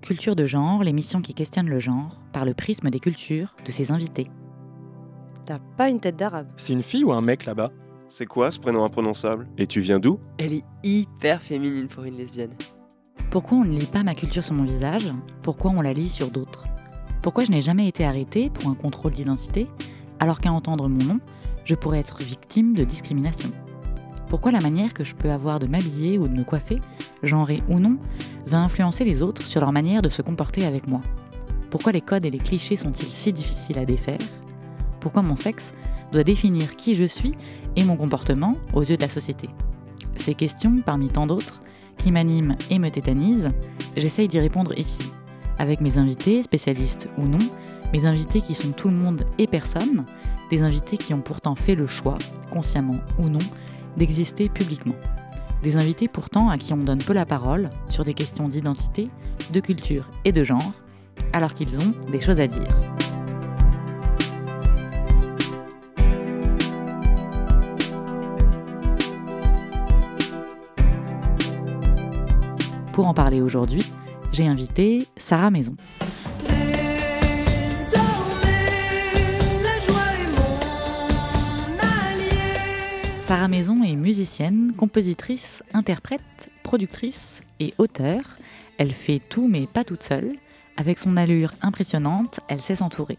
Culture de genre, l'émission qui questionne le genre par le prisme des cultures de ses invités. T'as pas une tête d'arabe. C'est une fille ou un mec là-bas? C'est quoi ce prénom imprononçable? Et tu viens d'où? Elle est hyper féminine pour une lesbienne. Pourquoi on ne lit pas ma culture sur mon visage? Pourquoi on la lit sur d'autres? Pourquoi je n'ai jamais été arrêtée pour un contrôle d'identité alors qu'à entendre mon nom, je pourrais être victime de discrimination? Pourquoi la manière que je peux avoir de m'habiller ou de me coiffer, genrée ou non, va influencer les autres sur leur manière de se comporter avec moi. Pourquoi les codes et les clichés sont-ils si difficiles à défaire? Pourquoi mon sexe doit définir qui je suis et mon comportement aux yeux de la société? Ces questions, parmi tant d'autres, qui m'animent et me tétanisent, j'essaye d'y répondre ici, avec mes invités, spécialistes ou non, mes invités qui sont tout le monde et personne, des invités qui ont pourtant fait le choix, consciemment ou non, d'exister publiquement. Des invités pourtant à qui on donne peu la parole sur des questions d'identité, de culture et de genre, alors qu'ils ont des choses à dire. Pour en parler aujourd'hui, j'ai invité Sarah Maison. Sarah Maison est musicienne, compositrice, interprète, productrice et auteure. Elle fait tout mais pas toute seule. Avec son allure impressionnante, elle sait s'entourer.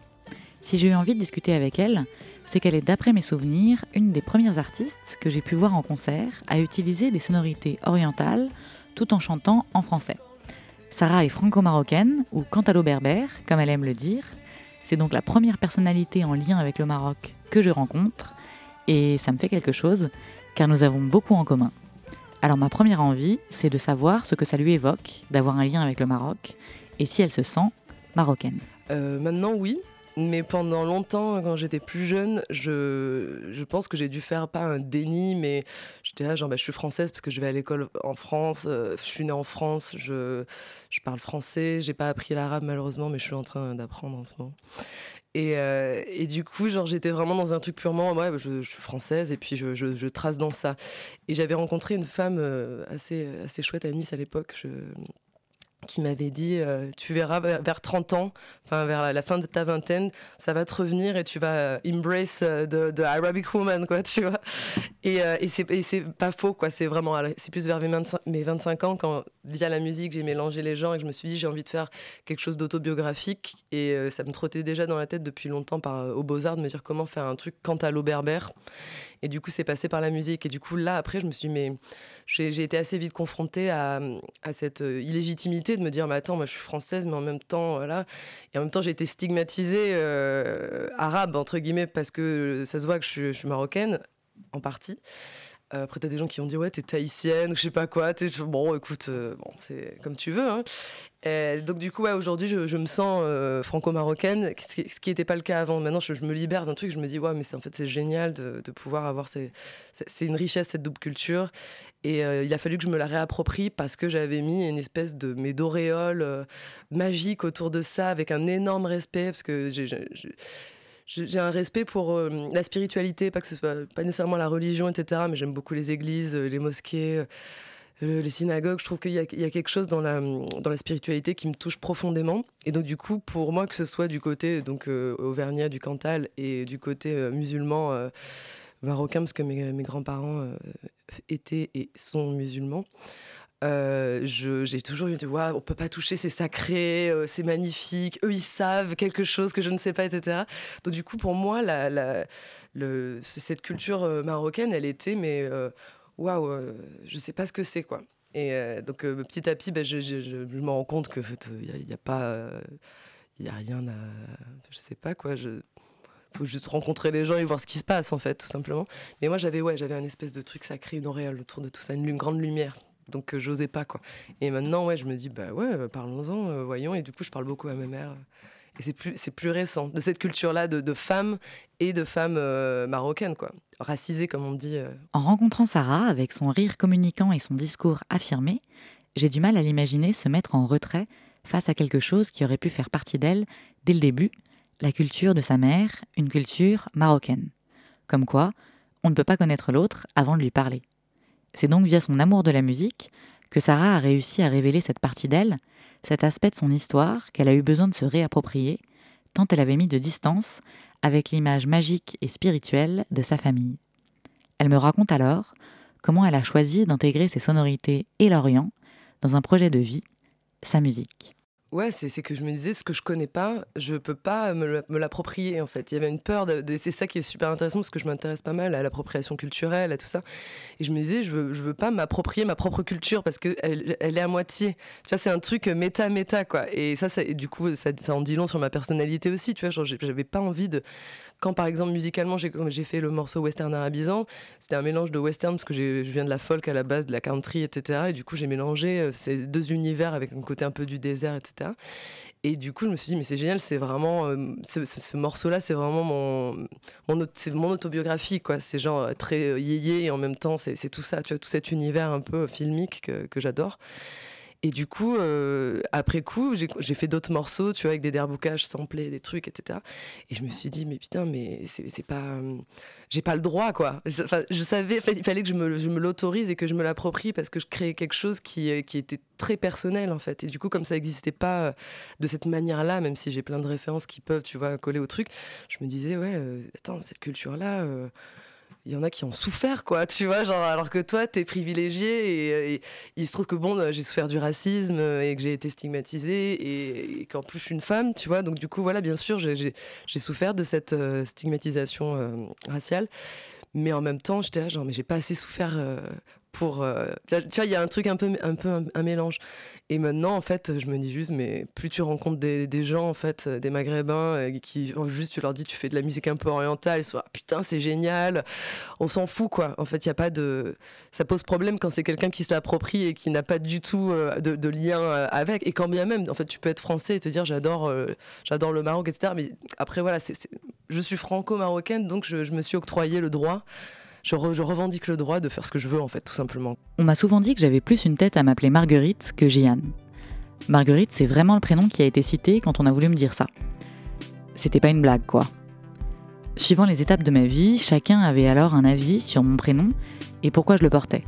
Si j'ai eu envie de discuter avec elle, c'est qu'elle est, d'après mes souvenirs, une des premières artistes que j'ai pu voir en concert à utiliser des sonorités orientales tout en chantant en français. Sarah est franco-marocaine, ou cantalo-berbère, comme elle aime le dire. C'est donc la première personnalité en lien avec le Maroc que je rencontre, et ça me fait quelque chose, car nous avons beaucoup en commun. Alors ma première envie, c'est de savoir ce que ça lui évoque d'avoir un lien avec le Maroc, et si elle se sent marocaine. Euh, maintenant, oui. Mais pendant longtemps, quand j'étais plus jeune, je, je pense que j'ai dû faire pas un déni, mais j'étais là, genre, bah, je suis française parce que je vais à l'école en France, euh, je suis née en France, je, je parle français, j'ai pas appris l'arabe malheureusement, mais je suis en train d'apprendre en ce moment. Et, euh, et, du coup, genre, j'étais vraiment dans un truc purement, ouais, je, je suis française et puis je, je, je, trace dans ça. Et j'avais rencontré une femme euh, assez, assez chouette à Nice à l'époque. Qui m'avait dit euh, tu verras vers 30 ans, enfin vers la, fin de ta vingtaine, ça va te revenir et tu vas euh, embrace de, de, Arabic woman quoi, tu vois. Et, euh, et c'est pas faux quoi, c'est vraiment c'est plus vers mes 25, mes 25 ans quand via la musique j'ai mélangé les gens et je me suis dit j'ai envie de faire quelque chose d'autobiographique et ça me trottait déjà dans la tête depuis longtemps par au Beaux-Arts de me dire comment faire un truc quant à l'eau berbère. Et du coup, c'est passé par la musique. Et du coup, là, après, je me suis dit, mais j'ai été assez vite confrontée à, cette illégitimité de me dire, mais attends, moi, je suis française, mais en même temps, voilà. Et en même temps, j'ai été stigmatisée euh, arabe, entre guillemets, parce que ça se voit que je suis marocaine, en partie. Euh, après, t'as des gens qui vont dire ouais, t'es tahitienne ou je sais pas quoi. Bon, écoute, euh, bon, c'est comme tu veux. Hein. Et donc du coup, ouais, aujourd'hui, je, je, me sens euh, franco-marocaine, ce qui n'était pas le cas avant. Maintenant, je, je me libère d'un truc. Je me dis ouais, mais en fait, c'est génial de, de, pouvoir avoir ces, c'est une richesse cette double culture. Et euh, il a fallu que je me la réapproprie parce que j'avais mis une espèce de mes d'auréole euh, magique autour de ça, avec un énorme respect, parce que un respect pour euh, la spiritualité, pas que ce soit pas nécessairement la religion, etc. Mais j'aime beaucoup les églises, euh, les mosquées, euh, les synagogues. Je trouve qu'il y, y, a quelque chose dans la, dans la spiritualité qui me touche profondément. Et donc, du coup, pour moi, que ce soit du côté donc auvergnat, du Cantal, et du côté musulman marocain, parce que mes, mes grands-parents étaient et sont musulmans. Euh, j'ai toujours eu dit, wow, on peut pas toucher, c'est sacré, euh, c'est magnifique, eux ils savent quelque chose que je ne sais pas, etc. Donc du coup, pour moi, la, la, le, cette culture euh, marocaine, elle était, mais waouh, wow, je sais pas ce que c'est, quoi. Et donc petit à petit, ben, je, je, je, me rends compte que il n'y a, pas, il y a rien à, je sais pas quoi, je faut juste rencontrer les gens et voir ce qui se passe en fait tout simplement mais moi j'avais ouais un espèce de truc sacré une auréole autour de tout ça une grande lumière donc euh, j'osais pas quoi. Et maintenant ouais, je me dis bah ouais, euh, parlons-en, euh, voyons. Et du coup, je parle beaucoup à ma mère. Et c'est plus, c'est plus récent de cette culture-là de, de, femmes et de femmes marocaines, quoi, racisées comme on dit. En rencontrant Sarah, avec son rire communicant et son discours affirmé, j'ai du mal à l'imaginer se mettre en retrait face à quelque chose qui aurait pu faire partie d'elle dès le début, la culture de sa mère, une culture marocaine. Comme quoi, on ne peut pas connaître l'autre avant de lui parler. C'est donc via son amour de la musique que Sarah a réussi à révéler cette partie d'elle, cet aspect de son histoire qu'elle a eu besoin de se réapproprier, tant elle avait mis de distance avec l'image magique et spirituelle de sa famille. Elle me raconte alors comment elle a choisi d'intégrer ses sonorités et l'Orient dans un projet de vie, sa musique. Ouais, c'est que je me disais, ce que je connais pas, je peux pas me, l'approprier en fait. Il y avait une peur, de, c'est ça qui est super intéressant parce que je m'intéresse pas mal à l'appropriation culturelle, à tout ça. Et je me disais, je veux, veux pas m'approprier ma propre culture parce qu'elle elle est à moitié. Tu vois, c'est un truc méta-méta quoi. Et ça, du coup, ça, ça, en dit long sur ma personnalité aussi. Tu vois, j'avais pas envie de quand par exemple musicalement j'ai fait le morceau western arabisant, c'était un mélange de western parce que je viens de la folk à la base, de la country, etc. Et du coup j'ai mélangé euh, ces deux univers avec un côté un peu du désert, etc. Et du coup, je me suis dit, mais c'est génial, c'est vraiment. Euh, ce, morceau-là, c'est vraiment mon, mon, mon autobiographie, quoi. C'est genre euh, très yéyé et en même temps, c'est tout ça, tu vois, tout cet univers un peu filmique que, que j'adore. Et du coup, euh, après coup, j'ai fait d'autres morceaux, tu vois, avec des derboukages samplés, des trucs, etc. Et je me suis dit, mais putain, mais c'est pas. Euh, j'ai pas le droit, quoi. Enfin, je savais, il fallait que je me, je me l'autorise et que je me l'approprie parce que je créais quelque chose qui, euh, qui était très personnel, en fait. Et du coup, comme ça n'existait pas de cette manière-là, même si j'ai plein de références qui peuvent, tu vois, coller au truc, je me disais, ouais, attends, cette culture-là il y en a qui ont souffert, quoi, tu vois, genre, alors que toi, t'es privilégié et, il se trouve que bon, j'ai souffert du racisme et que j'ai été stigmatisée et, qu'en plus je suis une femme, tu vois, donc du coup, voilà, bien sûr, j'ai souffert de cette euh, stigmatisation euh, raciale, mais en même temps, j'étais genre, mais j'ai pas assez souffert euh, pour euh, tu vois il y a un truc un peu un mélange. Et maintenant en fait je me dis juste mais plus tu rencontres des, gens en fait euh, des maghrébins euh, qui juste tu leur dis tu fais de la musique un peu orientale sont ah, putain c'est génial on s'en fout quoi. En fait il y a pas de ça pose problème quand c'est quelqu'un qui se l'approprie et qui n'a pas du tout de, de, lien avec. Et quand bien même en fait tu peux être français et te dire j'adore j'adore le Maroc etc mais après voilà je suis franco-marocaine donc je, je me suis octroyé le droit je, revendique le droit de faire ce que je veux, en fait, tout simplement. On m'a souvent dit que j'avais plus une tête à m'appeler Marguerite que Jeanne. Marguerite, c'est vraiment le prénom qui a été cité quand on a voulu me dire ça. C'était pas une blague, quoi. Suivant les étapes de ma vie, chacun avait alors un avis sur mon prénom et pourquoi je le portais.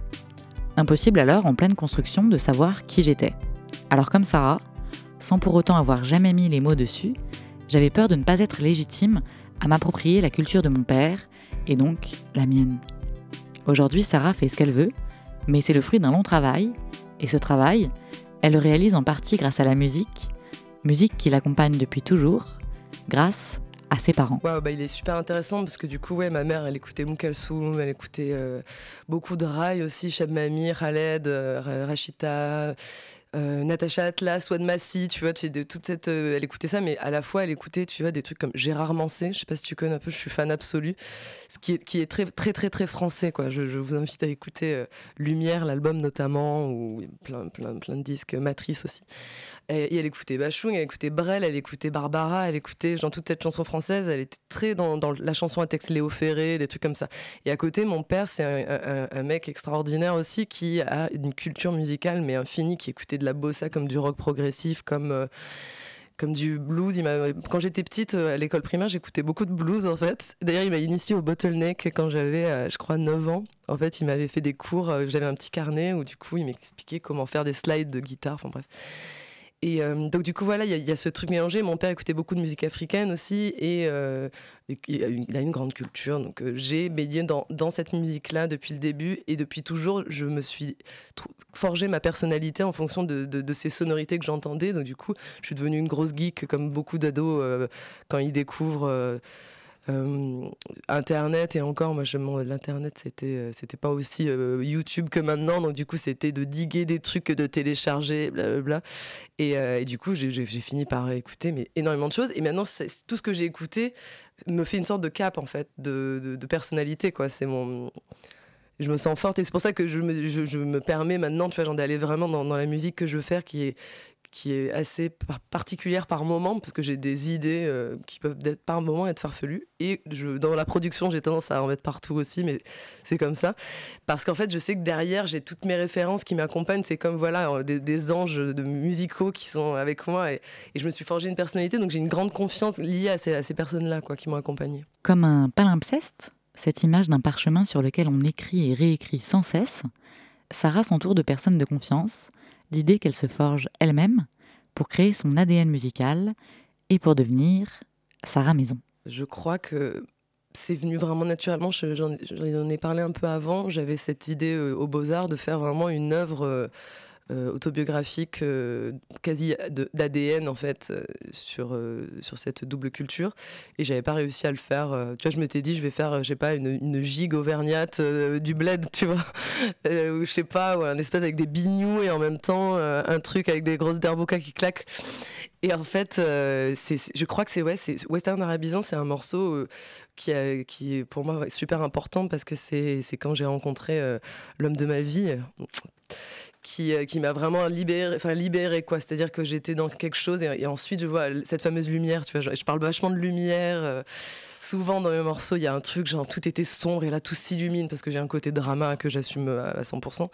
Impossible alors, en pleine construction, de savoir qui j'étais. Alors comme Sarah, sans pour autant avoir jamais mis les mots dessus, j'avais peur de ne pas être légitime à m'approprier la culture de mon père et donc la mienne. Aujourd'hui, Sarah fait ce qu'elle veut, mais c'est le fruit d'un long travail, et ce travail, elle le réalise en partie grâce à la musique, musique qui l'accompagne depuis toujours, grâce à ses parents. Bah il est super intéressant parce que du coup, ouais, ma mère, elle écoutait Moukalsoum, elle écoutait euh, beaucoup de rails aussi, Cheb Khaled, euh, Rachita, euh, Natacha Atlas, Wad Massi, tu vois, tu de toute cette, euh, elle écoutait ça, mais à la fois elle écoutait, tu vois, des trucs comme Gérard Manset, je sais pas si tu connais un peu, je suis fan absolu, ce qui est, qui est très très très très français, quoi. Je, vous invite à écouter euh, Lumière, l'album notamment, ou plein plein plein de disques, Matrice aussi. Elle écoutait Bachung, elle écoutait Brel, elle écoutait Barbara, elle écoutait dans toute cette chanson française, elle était très dans, la chanson à texte Léo Ferré, des trucs comme ça. Et à côté, mon père, c'est un, mec extraordinaire aussi qui a une culture musicale mais infinie, qui écoutait de la bossa comme du rock progressif, comme euh, comme du blues. Quand j'étais petite euh, à l'école primaire, j'écoutais beaucoup de blues en fait. D'ailleurs, il m'a initié au bottleneck quand j'avais, euh, je crois, 9 ans. En fait, il m'avait fait des cours. J'avais un petit carnet où du coup, il m'expliquait comment faire des slides de guitare. Enfin bref. Et euh, donc du coup voilà, il y, a ce truc mélangé. Mon père écoutait beaucoup de musique africaine aussi et euh, il, a une, grande culture. Donc euh, j'ai baigné dans, cette musique-là depuis le début et depuis toujours, je me suis forgé ma personnalité en fonction de, ces sonorités que j'entendais. Donc du coup, je suis devenue une grosse geek comme beaucoup d'ados quand ils découvrent euh, Internet et encore, moi, l'internet, c'était euh, c'était pas aussi euh, YouTube que maintenant, donc du coup, c'était de diguer des trucs, de télécharger, blablabla. Et, et du coup, j'ai fini par écouter mais énormément de choses. Et maintenant, tout ce que j'ai écouté me fait une sorte de cap en fait, de, de, personnalité, quoi. C'est mon je me sens forte et c'est pour ça que je me, je, me permets maintenant tu vois d'aller vraiment dans, dans, la musique que je veux faire qui est qui est assez particulière par moment, parce que j'ai des idées euh, qui peuvent être, par moment être farfelues. Et dans la production, j'ai tendance à en mettre partout aussi, mais c'est comme ça. Parce qu'en fait, je sais que derrière, j'ai toutes mes références qui m'accompagnent. C'est comme voilà, euh, des, anges de musicaux qui sont avec moi. Et, je me suis forgé une personnalité, donc j'ai une grande confiance liée à ces, ces personnes-là quoi, qui m'ont accompagné. Comme un palimpseste, cette image d'un parchemin sur lequel on écrit et réécrit sans cesse, Sarah s'entoure de personnes de confiance, d'idées qu'elle se forge elle-même pour créer son ADN musical et pour devenir Sarah Maison. Je crois que c'est venu vraiment naturellement. J'en ai parlé un peu avant. J'avais cette idée euh, aux Beaux-Arts de faire vraiment une œuvre. Euh, euh, autobiographique euh, quasi d'ADN en fait euh, sur, sur cette double culture. Et j'avais pas réussi à le faire tu vois je m'étais dit je vais faire je sais pas une, une gigue auvergnate du bled tu vois. Ou je sais pas ou un espèce avec des bignous et en même temps un truc avec des grosses derboca qui claquent. Et en fait, c'est, je crois que c'est ouais, Western Arabisant, c'est un morceau qui, est pour moi super important parce que c'est, quand j'ai rencontré l'homme de ma vie qui, euh, qui m'a vraiment libéré, enfin libéré quoi. C'est-à-dire que j'étais dans quelque chose et, ensuite je vois cette fameuse lumière. Tu vois, je, parle vachement de lumière. Euh, souvent dans mes morceaux, il y a un truc genre tout était sombre et là tout s'illumine parce que j'ai un côté drama que j'assume à 100%.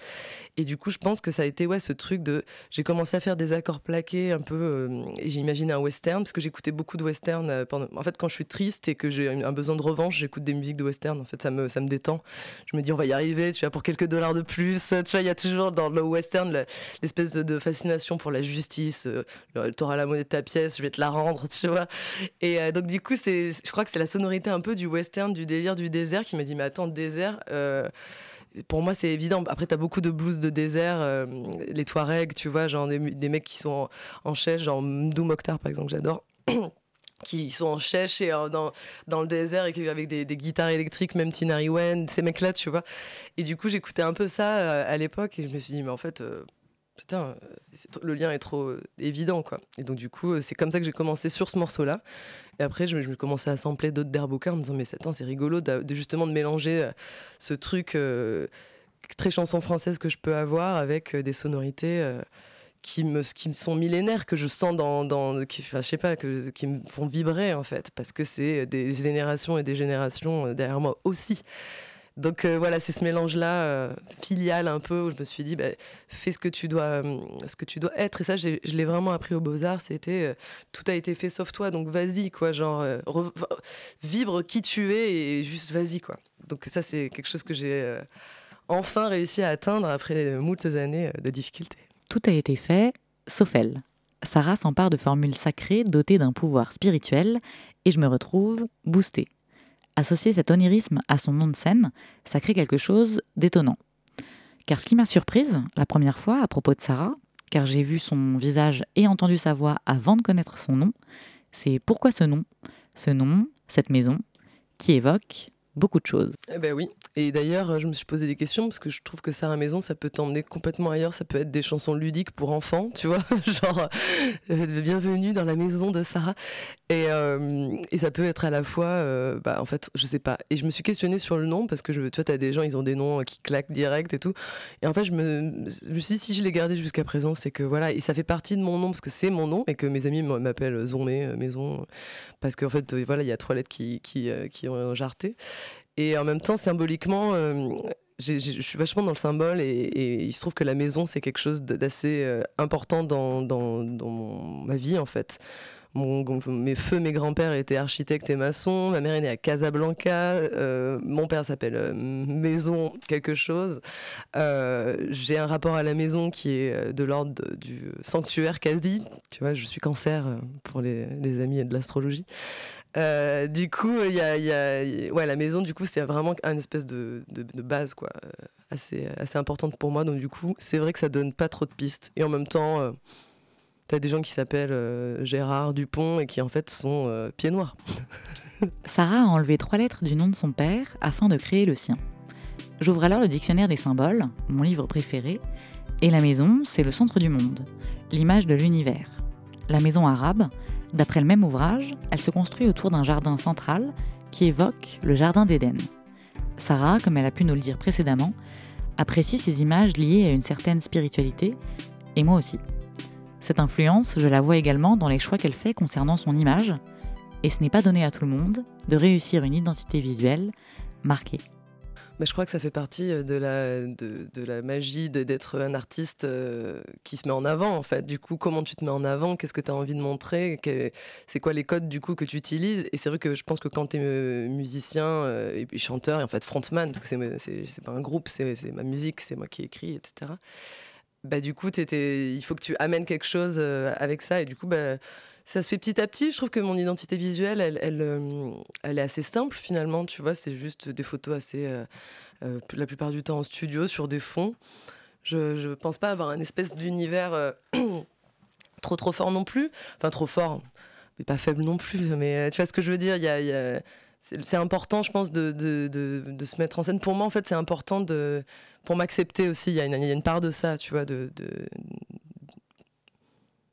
Et du coup, je pense que ça a été ouais ce truc de j'ai commencé à faire des accords plaqués un peu euh, et j'imaginais un western parce que j'écoutais beaucoup de western euh, en fait quand je suis triste et que j'ai un besoin de revanche, j'écoute des musiques de western en fait ça me ça me détend. Je me dis on va y arriver, tu vois pour quelques dollars de plus, tu vois il y a toujours dans le western l'espèce de, fascination pour la justice, euh, tu auras la monnaie de ta pièce, je vais te la rendre, tu vois. Et donc du coup, je crois que c'est la un peu du western, du délire du désert qui m'a dit Mais attends, désert. Euh, pour moi, c'est évident. Après, tu as beaucoup de blues de désert, euh, les Touaregs, tu vois, genre des, mecs qui sont en, chèche, genre Mdou Mokhtar, par exemple, j'adore. qui sont en chèche et euh, dans, dans le désert et avec des, guitares électriques, même Tinari Wen, ces mecs-là, tu vois. Et du coup, j'écoutais un peu ça à l'époque et je me suis dit, mais en fait, putain, le lien est trop évident, quoi. Et donc, du coup, c'est comme ça que j'ai commencé sur ce morceau-là. Et après, je, je commençais à sampler d'autres d'Herboka en me disant, mais c'est rigolo de, justement de mélanger euh, ce truc euh, très chanson française que je peux avoir avec euh, des sonorités qui me, me sont millénaires, que je sens dans. qui, enfin, je sais pas, qui me font vibrer en fait, parce que c'est des générations et des générations derrière moi aussi. Donc euh, voilà, c'est ce mélange-là euh, filial un peu où je me suis dit, bah, fais ce que tu dois, euh, ce que tu dois être. Et ça, je l'ai vraiment appris aux Beaux Arts. C'était tout a été fait sauf toi, donc vas-y quoi, genre vibre qui tu es et juste vas-y quoi. Donc ça, c'est quelque chose que j'ai enfin réussi à atteindre après moultes années de difficultés. Tout a été fait, sauf elle. Sarah s'empare de formules sacrées dotées d'un pouvoir spirituel et je me retrouve boostée. Associer cet onirisme à son nom de scène, ça crée quelque chose d'étonnant. Car ce qui m'a surprise la première fois à propos de Sarah, car j'ai vu son visage et entendu sa voix avant de connaître son nom, c'est pourquoi ce nom? Ce nom, cette maison, qui évoque beaucoup de choses. Eh ben oui. Et d'ailleurs, je me suis posé des questions parce que je trouve que Sarah Maison, ça peut t'emmener complètement ailleurs. Ça peut être des chansons ludiques pour enfants, tu vois, genre euh, bienvenue dans la maison de Sarah. Et, euh, et ça peut être à la fois, euh, bah, en fait, je sais pas. Et je me suis questionnée sur le nom parce que je, tu vois, t'as des gens, ils ont des noms qui claquent direct et tout. Et en fait, je me, me suis dit, si je l'ai gardé jusqu'à présent, c'est que voilà, et ça fait partie de mon nom parce que c'est mon nom et que mes amis m'appellent Zomé, maison, parce qu'en fait, voilà, il y a trois lettres qui, qui, qui ont jarté. Et en même temps, symboliquement, euh, je suis vachement dans le symbole et, il se trouve que la maison, c'est quelque chose d'assez euh, important dans, dans, dans, ma vie, en fait. Mes feux, mes grands-pères étaient architectes et maçons. Ma mère est née à Casablanca. Euh, mon père s'appelle Maison quelque chose. J'ai un rapport à la maison qui est de l'ordre du sanctuaire quasi. Tu vois, je suis cancer pour les, les amis de l'astrologie. Euh, du coup, il y ouais, la maison, du coup, c'est vraiment un espèce de, base, quoi, euh, assez, importante pour moi. Donc, du coup, c'est vrai que ça donne pas trop de pistes. Et en même temps, euh, tu as des gens qui s'appellent Gérard Dupont et qui, en fait, sont pieds noirs. Sarah a enlevé trois lettres du nom de son père afin de créer le sien. J'ouvre alors le dictionnaire des symboles, mon livre préféré, et la maison, c'est le centre du monde, l'image de l'univers. La maison arabe, D'après le même ouvrage, elle se construit autour d'un jardin central qui évoque le jardin d'Éden. Sarah, comme elle a pu nous le dire précédemment, apprécie ces images liées à une certaine spiritualité, et moi aussi. Cette influence, je la vois également dans les choix qu'elle fait concernant son image, et ce n'est pas donné à tout le monde de réussir une identité visuelle marquée. Mais je crois que ça fait partie de la, de, de la magie d'être un artiste euh, qui se met en avant, en fait. Du coup, comment tu te mets en avant? Qu'est-ce que tu as envie de montrer? C'est quoi les codes, du coup, que tu utilises? Et c'est vrai que je pense que quand tu es musicien euh, et chanteur, et en fait frontman, parce que c'est pas un groupe, c'est ma musique, c'est moi qui écris, etc. Bah, du coup, il faut que tu amènes quelque chose euh, avec ça. Et du coup, bah, ça se fait petit à petit. Je trouve que mon identité visuelle, elle, elle, euh, est assez simple finalement. Tu vois, c'est juste des photos assez, euh, euh, la plupart du temps en studio, sur des fonds. Je ne pense pas avoir un espèce d'univers trop trop fort non plus. Enfin, trop fort, mais pas faible non plus. Mais tu vois ce que je veux dire y a, c'est important, je pense, de, de, de, se mettre en scène. Pour moi, en fait, c'est important de, pour m'accepter aussi. Il y, a une, y a une part de ça, tu vois, de,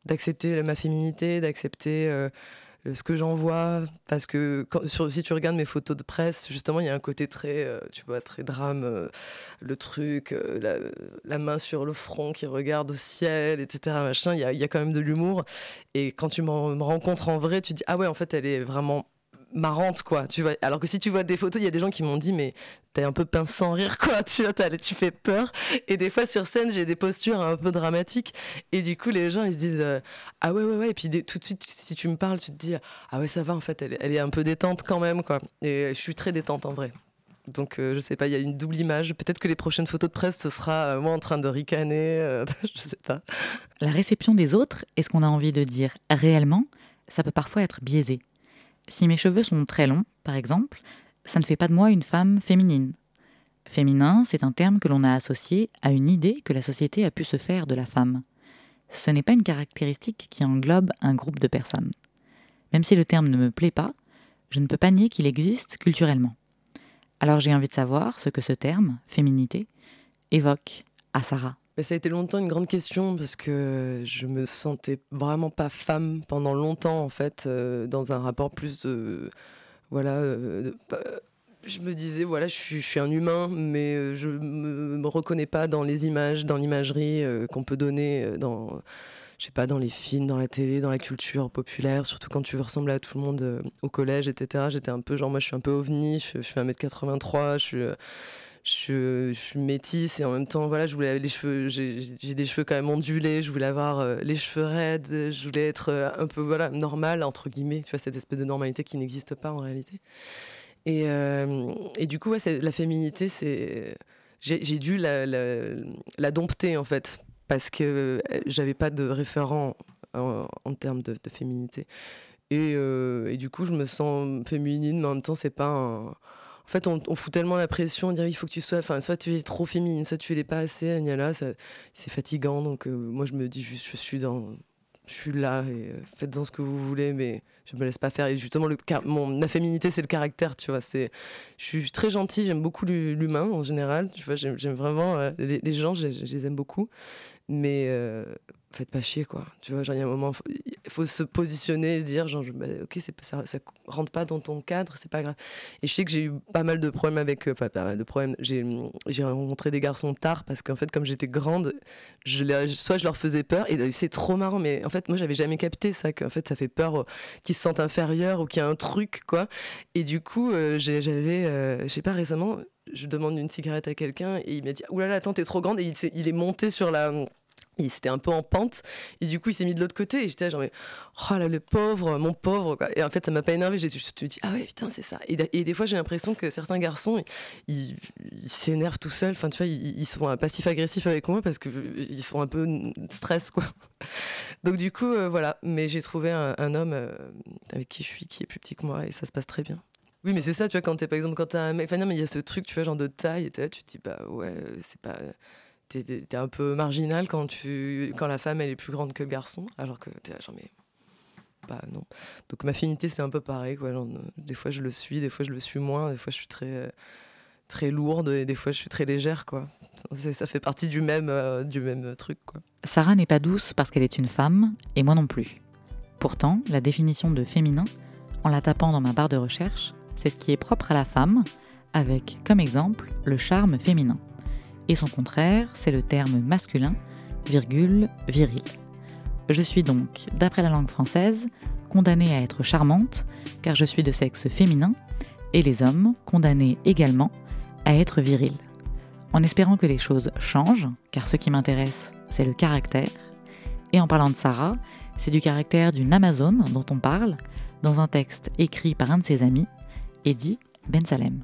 d'accepter ma féminité, d'accepter euh, ce que j'en vois. Parce que si tu regardes mes photos de presse, justement, il y a un côté très, euh, tu vois, très drame, euh, le truc, la, main sur le front qui regarde au ciel, etc. Machin, il y a, y a, quand même de l'humour. Et quand tu me rencontres en vrai, tu dis, ah ouais, en fait, elle est vraiment marrante quoi tu vois. Alors que si tu vois des photos il y a des gens qui m'ont dit mais t'es un peu pince sans rire quoi tu vois tu fais peur. Et des fois sur scène j'ai des postures un peu dramatiques. Et du coup les gens ils se disent euh, ah ouais ouais ouais. Et puis tout de suite si tu me parles tu te dis ah ouais ça va en fait elle, est un peu détente quand même quoi. Et je suis très détente en vrai. Donc euh, je sais pas, il y a une double image. Peut-être que les prochaines photos de presse, ce sera euh, moi en train de ricaner, je sais pas. La réception des autres et ce qu'on a envie de dire réellement, ça peut parfois être biaisé. Si mes cheveux sont très longs, par exemple, ça ne fait pas de moi une femme féminine. Féminin, c'est un terme que l'on a associé à une idée que la société a pu se faire de la femme. Ce n'est pas une caractéristique qui englobe un groupe de personnes. Même si le terme ne me plaît pas, je ne peux pas nier qu'il existe culturellement. Alors j'ai envie de savoir ce que ce terme, féminité, évoque à Sarah. Mais ça a été longtemps une grande question parce que je me sentais vraiment pas femme pendant longtemps en fait, euh, dans un rapport plus, voilà, euh, je me disais voilà, je suis, suis un humain, mais euh, je me, me reconnais pas dans les images, dans l'imagerie qu'on peut donner dans, je sais pas, dans les films, dans la télé, dans la culture populaire, surtout quand tu veux ressembler à tout le monde au collège, etc. J'étais un peu genre moi je suis un peu ovni, je, fais 1m83, je suis je, suis métisse et en même temps, voilà, je voulais les cheveux, j'ai des cheveux quand même ondulés, je voulais avoir euh, les cheveux raides, je voulais être euh, un peu, voilà, normal, entre guillemets, tu vois, cette espèce de normalité qui n'existe pas en réalité. Et, euh, et du coup, ouais, la féminité, c'est. J'ai dû la, dompter, en fait, parce que j'avais pas de référent en, termes de, féminité. Et, et, du coup, je me sens féminine, mais en même temps, c'est pas un en fait, on, fout tellement la pression, dire il faut que tu sois, enfin, soit tu es trop féminine, soit tu l'es pas assez, là, c'est fatigant. Donc, euh, moi, je me dis juste, je suis là et euh, faites-en ce que vous voulez, mais je me laisse pas faire. Et justement, le, ma féminité, c'est le caractère, tu vois. C'est, je suis très gentille, j'aime beaucoup l'humain en général. Tu vois, j'aime vraiment euh, les, gens, je, les aime beaucoup, mais faites pas chier quoi. Tu vois genre il y a un moment il faut se positionner et dire genre bah, ok c'est ça ça rentre pas dans ton cadre c'est pas grave. Et je sais que j'ai eu pas mal de problèmes avec euh, pas mal de problèmes. J'ai rencontré des garçons tard parce qu'en fait comme j'étais grande je les, soit je leur faisais peur et c'est trop marrant mais en fait moi j'avais jamais capté ça qu'en fait ça fait peur euh, qu'ils se sentent inférieurs ou qu'il y a un truc quoi. Et du coup euh, j'avais je sais pas récemment je demande une cigarette à quelqu'un et il m'a dit oulala attends t'es trop grande et il, est monté sur la il s'était un peu en pente et du coup il s'est mis de l'autre côté et j'étais genre mais, oh là le pauvre mon pauvre quoi. et en fait ça m'a pas énervé j'ai juste me dis ah ouais putain c'est ça et, et, des fois j'ai l'impression que certains garçons ils s'énervent tout seuls enfin tu vois ils, sont passifs agressifs avec moi parce que ils sont un peu stress quoi. Donc du coup euh, voilà. Mais j'ai trouvé un, homme euh, avec qui je suis qui est plus petit que moi et ça se passe très bien oui, mais c'est ça, tu vois, quand t'es, par exemple, quand t'as un mec, enfin non, mais il y a ce truc, tu vois, genre de taille, et tu te dis, bah ouais, c'est pas, t'es un peu marginal quand, tu, quand la femme elle est plus grande que le garçon, alors que t'es là, genre, mais. Bah non. Donc ma finité, c'est un peu pareil. Quoi. des fois, je le suis, des fois, je le suis moins, des fois, je suis très, très lourde et des fois, je suis très légère. Quoi. Ça fait partie du même, euh, du même truc. Quoi. Sarah n'est pas douce parce qu'elle est une femme, et moi non plus. Pourtant, la définition de féminin, en la tapant dans ma barre de recherche, c'est ce qui est propre à la femme, avec comme exemple le charme féminin et son contraire, c'est le terme masculin, virgule, viril. Je suis donc, d'après la langue française, condamnée à être charmante, car je suis de sexe féminin, et les hommes condamnés également à être viril, en espérant que les choses changent, car ce qui m'intéresse, c'est le caractère. Et en parlant de Sarah, c'est du caractère d'une Amazone dont on parle, dans un texte écrit par un de ses amis, Eddie Ben Salem.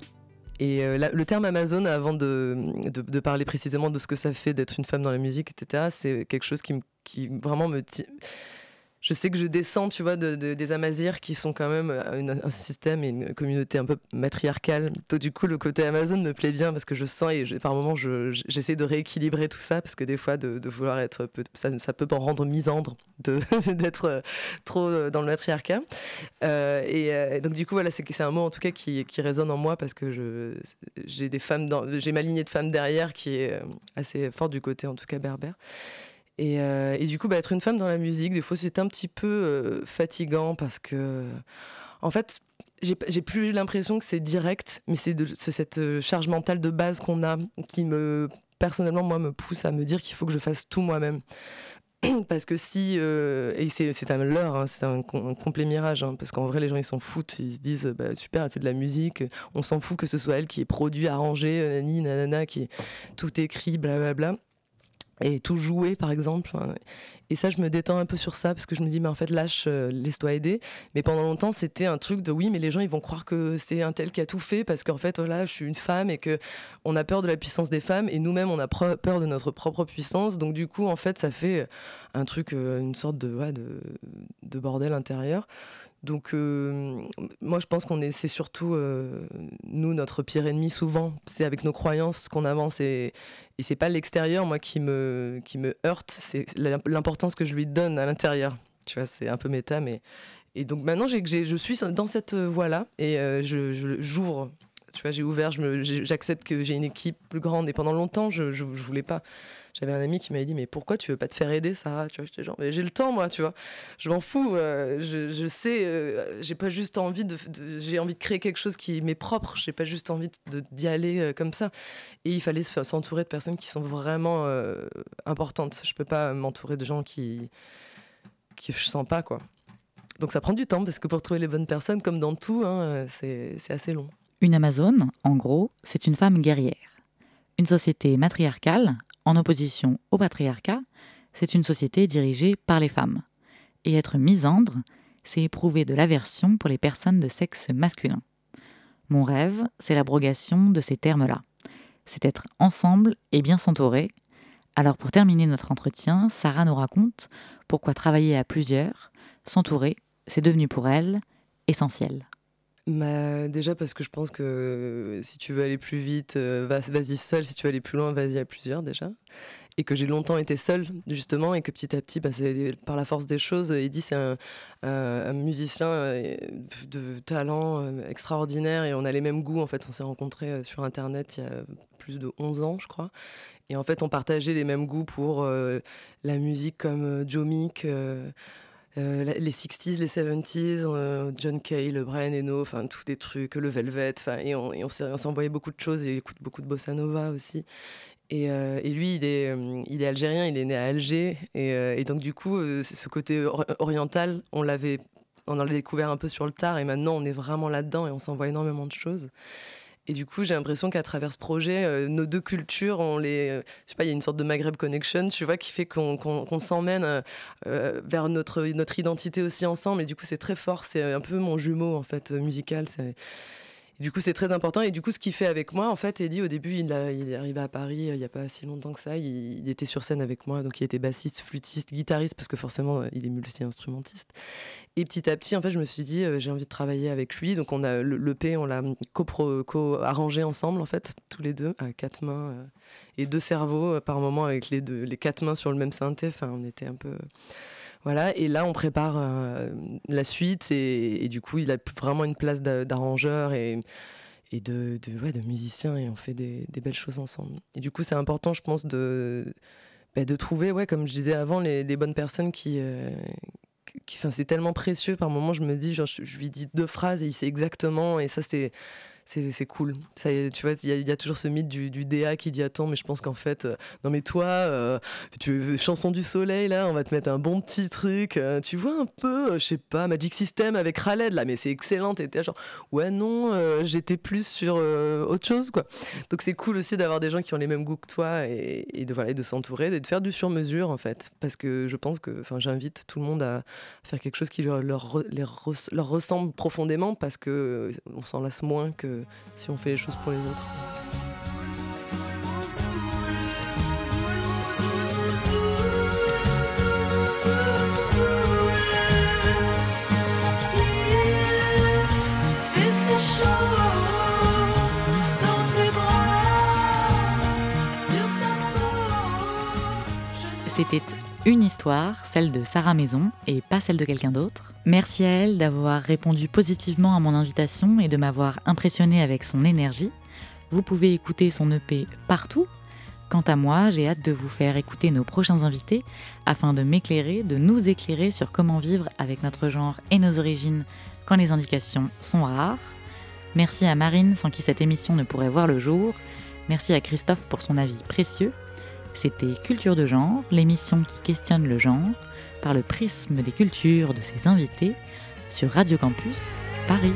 Et euh, le terme Amazon, avant de, parler précisément de ce que ça fait d'être une femme dans la musique, etc., c'est quelque chose qui, qui vraiment me... Je sais que je descends, tu vois, de, de- des Amazirs qui sont quand même euh, un système et une communauté un peu matriarcale. Donc, du coup, le côté Amazon me plaît bien parce que je sens et par moments, je- je- j'essaie de rééquilibrer tout ça parce que des fois, de, vouloir être... Ça, peut en rendre misandre d'être euh, trop euh, dans le matriarcat. Et donc du coup voilà c'est un mot en tout cas qui, qui résonne en moi parce que j'ai des femmes j'ai ma lignée de femmes derrière qui est assez forte du côté en tout cas berbère et, euh, et du coup bah, être une femme dans la musique des fois c'est un petit peu euh, fatigant parce que en fait j'ai plus l'impression que c'est direct mais c'est cette euh, charge mentale de base qu'on a qui me personnellement moi me pousse à me dire qu'il faut que je fasse tout moi-même. Parce que si euh, et c'est un leurre hein, c'est un, un complet mirage hein, parce qu'en vrai les gens ils s'en foutent ils se disent bah, super elle fait de la musique on s'en fout que ce soit elle qui est produit arrangé euh, nani nanana qui est tout écrit blablabla et tout joué par exemple. Et ça je me détends un peu sur ça parce que je me dis mais en fait lâche euh, laisse-toi aider. Mais pendant longtemps c'était un truc de oui mais les gens ils vont croire que c'est un tel qui a tout fait parce qu'en fait voilà je suis une femme et que on a peur de la puissance des femmes et nous-mêmes on a peur de notre propre puissance. Donc du coup en fait ça fait un truc euh, une sorte de, de, de bordel intérieur. Donc euh, moi je pense qu'on est c'est surtout euh, nous notre pire ennemi souvent. C'est avec nos croyances qu'on avance et, et c'est pas l'extérieur moi qui me qui me heurte. C'est l'im- l'importance que je lui donne à l'intérieur. Tu vois c'est un peu méta mais et donc maintenant j'ai, je suis dans cette voie là et je- j'ouvre tu vois j'ai ouvert j'accepte que j'ai une équipe plus grande et pendant longtemps je, je, voulais pas. J'avais un ami qui m'avait dit mais pourquoi tu veux pas te faire aider Sarah tu vois genre j'ai le temps moi tu vois. Je m'en fous euh, je, sais euh, j'ai pas juste envie de, j'ai envie de créer quelque chose qui m'est propre j'ai pas juste envie d'y aller euh, comme ça. Et il fallait se- s'entourer de personnes qui sont vraiment euh, importantes. Je peux pas m'entourer de gens qui qui je sens pas quoi. Donc ça prend du temps parce que pour trouver les bonnes personnes comme dans tout hein, c'est assez long Une Amazone, en gros, c'est une femme guerrière. Une société matriarcale, en opposition au patriarcat, c'est une société dirigée par les femmes. Et être misandre, c'est éprouver de l'aversion pour les personnes de sexe masculin. Mon rêve, c'est l'abrogation de ces termes-là. C'est être ensemble et bien s'entourer. Alors pour terminer notre entretien, Sarah nous raconte pourquoi travailler à plusieurs, s'entourer, c'est devenu pour elle essentiel. Bah, déjà parce que je pense que euh, si tu veux aller plus vite, euh, va- vas-y seul. Si tu veux aller plus loin, vas-y à plusieurs déjà. Et que j'ai longtemps été seule, justement, et que petit à petit, bah, par la force des choses, Eddie, c'est un, un musicien euh, de talent euh, extraordinaire et on a les mêmes goûts. En fait, on s'est rencontrés euh, sur Internet il y a plus de 11 ans, je crois. Et en fait, on partageait les mêmes goûts pour euh, la musique comme euh, Joe euh, euh, les 60s, les 70s, euh, John Cale, Brian Eno, enfin tous des trucs, le Velvet, et on, et on beaucoup de choses et écoute beaucoup de bossa nova aussi. Et, euh, lui, il est, euh, il est algérien, il est né à Alger et, donc du coup, ce côté or- oriental, on l'avait, on en a découvert un peu sur le tard et maintenant on est vraiment là-dedans et on s'envoie énormément de choses. Et du coup, j'ai l'impression qu'à travers ce projet, euh, nos deux cultures, on les, euh, je sais pas, il y a une sorte de Maghreb connection, tu vois, qui fait qu'on s'emmène euh, vers notre, notre identité aussi ensemble. Et du coup, c'est très fort. C'est un peu mon jumeau, en fait, musical. Du coup, c'est très important. Et du coup, ce qu'il fait avec moi, en fait, Eddie, au début, il, est arrivé à Paris euh, il n'y a pas si longtemps que ça. Il, était sur scène avec moi. Donc, il était bassiste, flûtiste, guitariste, parce que forcément, euh, il est multi-instrumentiste. Et petit à petit, en fait, je me suis dit, euh, j'ai envie de travailler avec lui. Donc, on a le- l'EP, on l'a co-pro- co-arrangé ensemble, en fait, tous les deux, à quatre mains et deux cerveaux par moment, avec les, deux, les quatre mains sur le même synthé. Enfin, on était un peu. Voilà, et là on prépare euh, la suite et, du coup il a vraiment une place d'a- d'arrangeur et, de, de, musicien et on fait des, belles choses ensemble. Et du coup c'est important je pense de, bah, de trouver, ouais, comme je disais avant, les, bonnes personnes qui... euh, c'est tellement précieux par moment je me dis genre je, je lui dis deux phrases et il sait exactement et ça c'est c'est cool. Ça, tu vois, il y, a toujours ce mythe du, DA qui dit attends, mais je pense qu'en fait, euh, non mais toi, euh, tu chanson du soleil là, on va te mettre un bon petit truc. Euh, tu vois un peu, je sais pas, Magic System avec Khaled là, mais c'est excellent. T'étais genre ouais non, j'étais plus sur autre chose quoi. Donc c'est cool aussi d'avoir des gens qui ont les mêmes goûts que toi et, de voilà, de s'entourer, et de faire du sur mesure en fait, parce que je pense que, enfin, j'invite tout le monde à faire quelque chose qui leur, leur, ressemble profondément parce que on s'en lasse moins que si on fait les choses pour les autres. C'était une histoire, celle de Sarah Maison et pas celle de quelqu'un d'autre. Merci à elle d'avoir répondu positivement à mon invitation et de m'avoir impressionné avec son énergie. Vous pouvez écouter son EP partout. Quant à moi, j'ai hâte de vous faire écouter nos prochains invités afin de m'éclairer, de nous éclairer sur comment vivre avec notre genre et nos origines quand les indications sont rares. Merci à Marine sans qui cette émission ne pourrait voir le jour. Merci à Christophe pour son avis précieux. C'était Culture de genre, l'émission qui questionne le genre par le prisme des cultures de ses invités sur Radio Campus Paris.